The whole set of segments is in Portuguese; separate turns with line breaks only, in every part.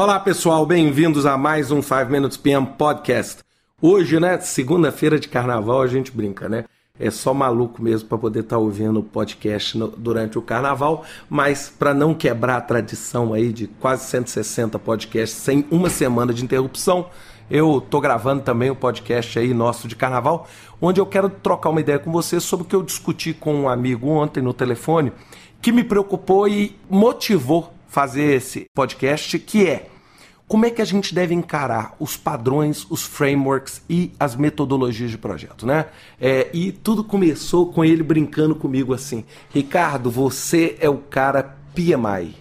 Olá pessoal, bem-vindos a mais um 5 Minutes PM Podcast. Hoje, né, segunda-feira de carnaval, a gente brinca, né? É só maluco mesmo para poder estar tá ouvindo o podcast no, durante o carnaval, mas para não quebrar a tradição aí de quase 160 podcasts sem uma semana de interrupção, eu tô gravando também o um podcast aí nosso de carnaval, onde eu quero trocar uma ideia com você sobre o que eu discuti com um amigo ontem no telefone, que me preocupou e motivou fazer esse podcast, que é como é que a gente deve encarar os padrões, os frameworks e as metodologias de projeto, né? É, e tudo começou com ele brincando comigo assim: Ricardo, você é o cara PMI.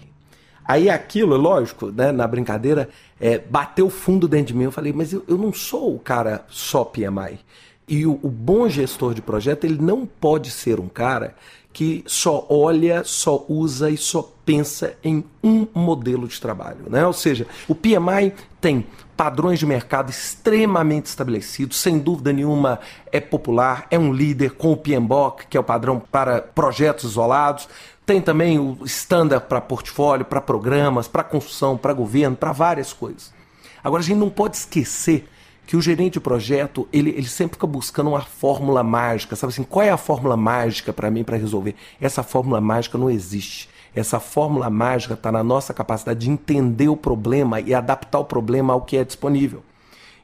Aí aquilo, lógico, né, na brincadeira, é, bateu fundo dentro de mim. Eu falei, mas eu, eu não sou o cara só PMI. E o, o bom gestor de projeto, ele não pode ser um cara que só olha, só usa e só pensa em um modelo de trabalho. Né? Ou seja, o PMI tem padrões de mercado extremamente estabelecidos, sem dúvida nenhuma é popular, é um líder com o PMBOK, que é o padrão para projetos isolados, tem também o standard para portfólio, para programas, para construção, para governo, para várias coisas. Agora a gente não pode esquecer que o gerente de projeto, ele, ele sempre fica buscando uma fórmula mágica, sabe assim, qual é a fórmula mágica para mim para resolver? Essa fórmula mágica não existe. Essa fórmula mágica está na nossa capacidade de entender o problema e adaptar o problema ao que é disponível.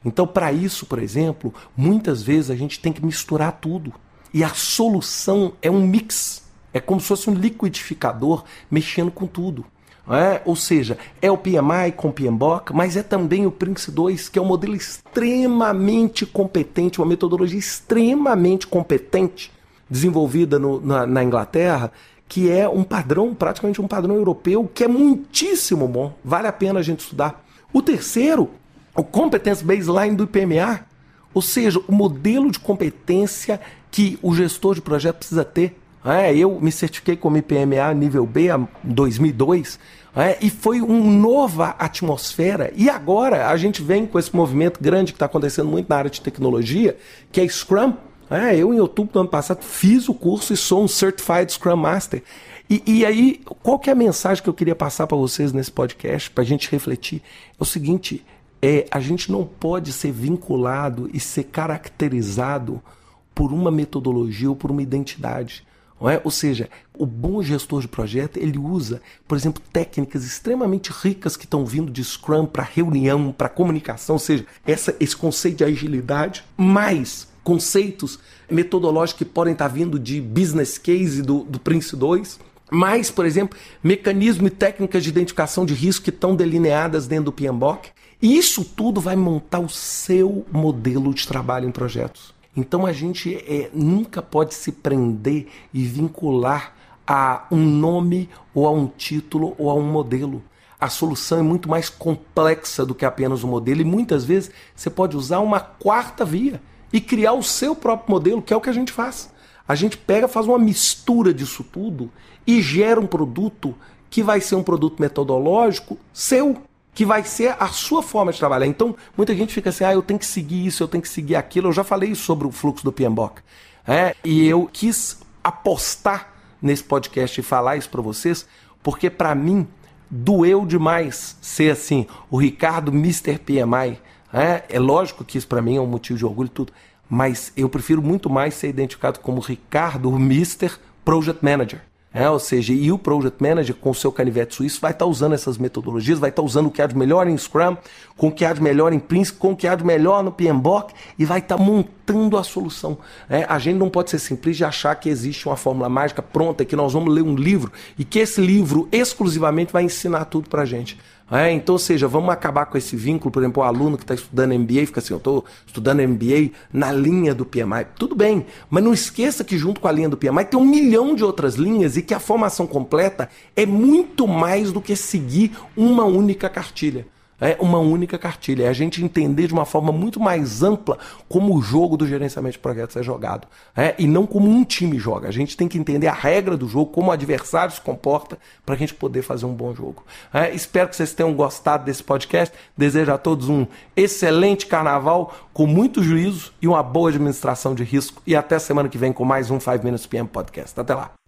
Então, para isso, por exemplo, muitas vezes a gente tem que misturar tudo. E a solução é um mix. É como se fosse um liquidificador mexendo com tudo. É? Ou seja, é o PMI com PMBOK, mas é também o Prince 2, que é um modelo extremamente competente, uma metodologia extremamente competente, desenvolvida no, na, na Inglaterra, que é um padrão, praticamente um padrão europeu, que é muitíssimo bom. Vale a pena a gente estudar. O terceiro, o Competence Baseline do IPMA, ou seja, o modelo de competência que o gestor de projeto precisa ter é, eu me certifiquei como IPMA nível B em 2002 é, e foi uma nova atmosfera. E agora a gente vem com esse movimento grande que está acontecendo muito na área de tecnologia, que é Scrum. É, eu, em outubro do ano passado, fiz o curso e sou um Certified Scrum Master. E, e aí, qual que é a mensagem que eu queria passar para vocês nesse podcast, para a gente refletir? É o seguinte: é, a gente não pode ser vinculado e ser caracterizado por uma metodologia ou por uma identidade. É? Ou seja, o bom gestor de projeto ele usa, por exemplo, técnicas extremamente ricas que estão vindo de Scrum para reunião, para comunicação, ou seja, essa, esse conceito de agilidade, mais conceitos metodológicos que podem estar vindo de business case do, do Prince 2, mais, por exemplo, mecanismos e técnicas de identificação de risco que estão delineadas dentro do PMBOK. E isso tudo vai montar o seu modelo de trabalho em projetos. Então a gente é, nunca pode se prender e vincular a um nome ou a um título ou a um modelo. A solução é muito mais complexa do que apenas o um modelo e muitas vezes você pode usar uma quarta via e criar o seu próprio modelo, que é o que a gente faz. A gente pega, faz uma mistura disso tudo e gera um produto que vai ser um produto metodológico seu que vai ser a sua forma de trabalhar. Então, muita gente fica assim, ah, eu tenho que seguir isso, eu tenho que seguir aquilo. Eu já falei sobre o fluxo do PMBOK. É, e eu quis apostar nesse podcast e falar isso para vocês, porque para mim doeu demais ser assim, o Ricardo Mr. PMI. É, é lógico que isso para mim é um motivo de orgulho e tudo, mas eu prefiro muito mais ser identificado como Ricardo Mr. Project Manager. É, ou seja, e o Project Manager com o seu canivete suíço vai estar tá usando essas metodologias, vai estar tá usando o que há de melhor em Scrum, com o que há de melhor em Prince, com o que há de melhor no PMBOK e vai estar tá montando a solução. É, a gente não pode ser simples de achar que existe uma fórmula mágica pronta, que nós vamos ler um livro e que esse livro exclusivamente vai ensinar tudo para a gente. É, então, ou seja, vamos acabar com esse vínculo, por exemplo, o aluno que está estudando MBA fica assim, eu estou estudando MBA na linha do PMI. Tudo bem, mas não esqueça que junto com a linha do PMI tem um milhão de outras linhas e que a formação completa é muito mais do que seguir uma única cartilha é uma única cartilha. É a gente entender de uma forma muito mais ampla como o jogo do gerenciamento de projetos é jogado. É, e não como um time joga. A gente tem que entender a regra do jogo, como o adversário se comporta, para a gente poder fazer um bom jogo. É, espero que vocês tenham gostado desse podcast. Desejo a todos um excelente carnaval, com muito juízo e uma boa administração de risco. E até semana que vem com mais um 5 Minutes PM Podcast. Até lá.